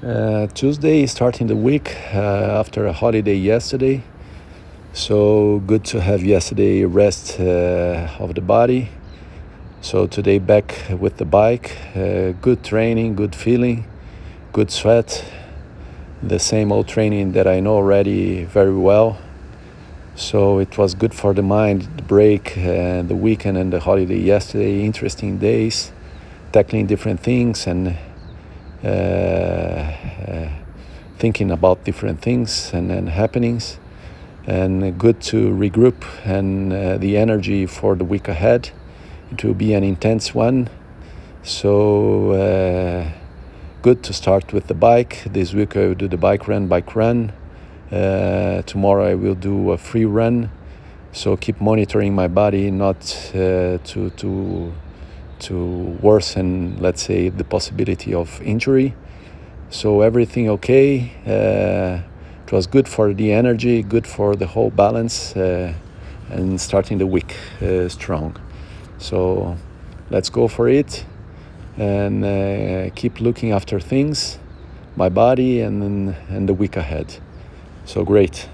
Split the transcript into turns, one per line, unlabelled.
Uh, Tuesday, starting the week uh, after a holiday yesterday. So good to have yesterday rest uh, of the body. So today back with the bike. Uh, good training, good feeling, good sweat. The same old training that I know already very well. So it was good for the mind, the break, uh, the weekend and the holiday yesterday. Interesting days, tackling different things and uh, thinking about different things and, and happenings and good to regroup and uh, the energy for the week ahead. It will be an intense one. So uh, good to start with the bike. This week i will do the bike run bike run. Uh, tomorrow i will do a free run. So keep monitoring my body not to to to worsen, let's say, the possibility of injury. So everything okay. Uh, it was good for the energy, good for the whole balance, uh, and starting the week uh, strong. So let's go for it and uh, keep looking after things, my body, and and the week ahead. So great.